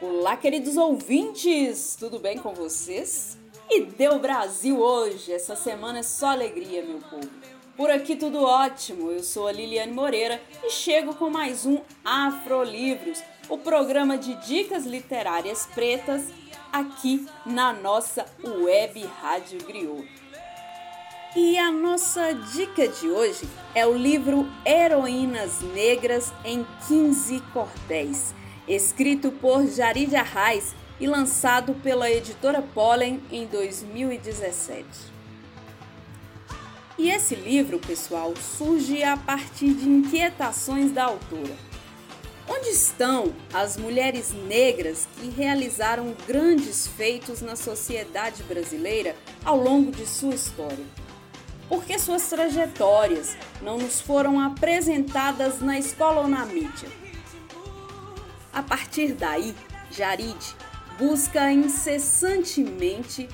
Olá, queridos ouvintes! Tudo bem com vocês? E deu Brasil hoje! Essa semana é só alegria, meu povo. Por aqui tudo ótimo. Eu sou a Liliane Moreira e chego com mais um Afrolivros, o programa de dicas literárias pretas aqui na nossa web Rádio Griot. E a nossa dica de hoje é o livro Heroínas Negras em 15 Cordéis escrito por Jarid Arraes e lançado pela editora Pollen em 2017. E esse livro, pessoal, surge a partir de inquietações da autora. Onde estão as mulheres negras que realizaram grandes feitos na sociedade brasileira ao longo de sua história? Por que suas trajetórias não nos foram apresentadas na escola ou na mídia? A partir daí, Jarid busca incessantemente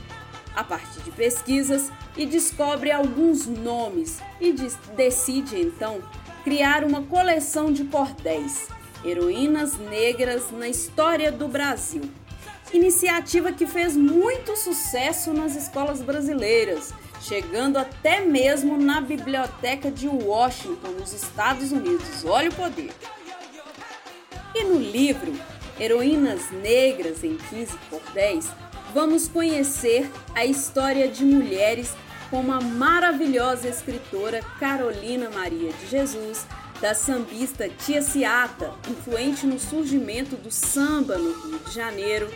a partir de pesquisas e descobre alguns nomes e decide então criar uma coleção de cordéis, heroínas negras na história do Brasil. Iniciativa que fez muito sucesso nas escolas brasileiras, chegando até mesmo na biblioteca de Washington, nos Estados Unidos. Olha o poder! E no livro Heroínas Negras em 15 por 10, vamos conhecer a história de mulheres como a maravilhosa escritora Carolina Maria de Jesus, da sambista Tia Ciata, influente no surgimento do samba no Rio de Janeiro,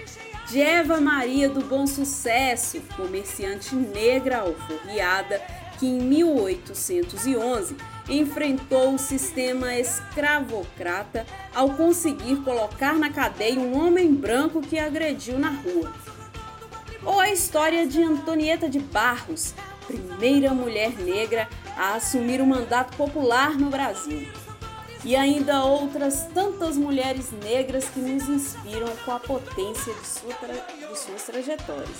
de Eva Maria do Bom Sucesso, comerciante negra alforriada, que em 1811 enfrentou o sistema escravocrata ao conseguir colocar na cadeia um homem branco que agrediu na rua. Ou a história de Antonieta de Barros, primeira mulher negra a assumir o mandato popular no Brasil. E ainda outras tantas mulheres negras que nos inspiram com a potência de, sua de suas trajetórias.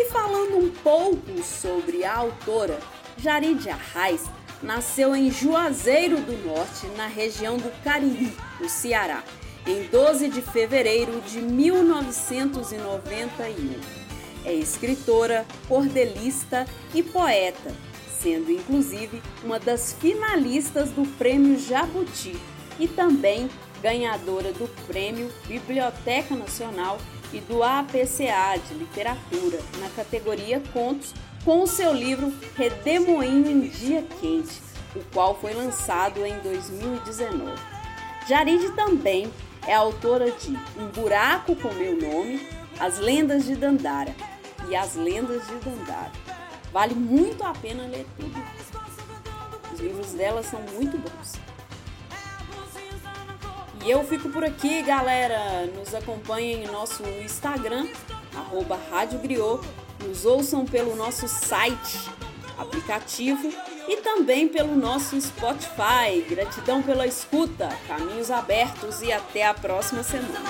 E falando um pouco sobre a autora, Jarid Arraes nasceu em Juazeiro do Norte, na região do Cariri, no Ceará, em 12 de fevereiro de 1991. É escritora, cordelista e poeta, sendo inclusive uma das finalistas do Prêmio Jabuti e também ganhadora do Prêmio Biblioteca Nacional e do APCA de Literatura na categoria Contos com o seu livro Redemoinho em Dia Quente, o qual foi lançado em 2019. Jarid também é autora de Um Buraco com Meu Nome, As Lendas de Dandara e As Lendas de Dandara. Vale muito a pena ler tudo. Os livros dela são muito bons. E eu fico por aqui, galera. Nos acompanhem em nosso Instagram, arroba Rádio Griot nos ouçam pelo nosso site, aplicativo e também pelo nosso Spotify. Gratidão pela escuta, caminhos abertos e até a próxima semana.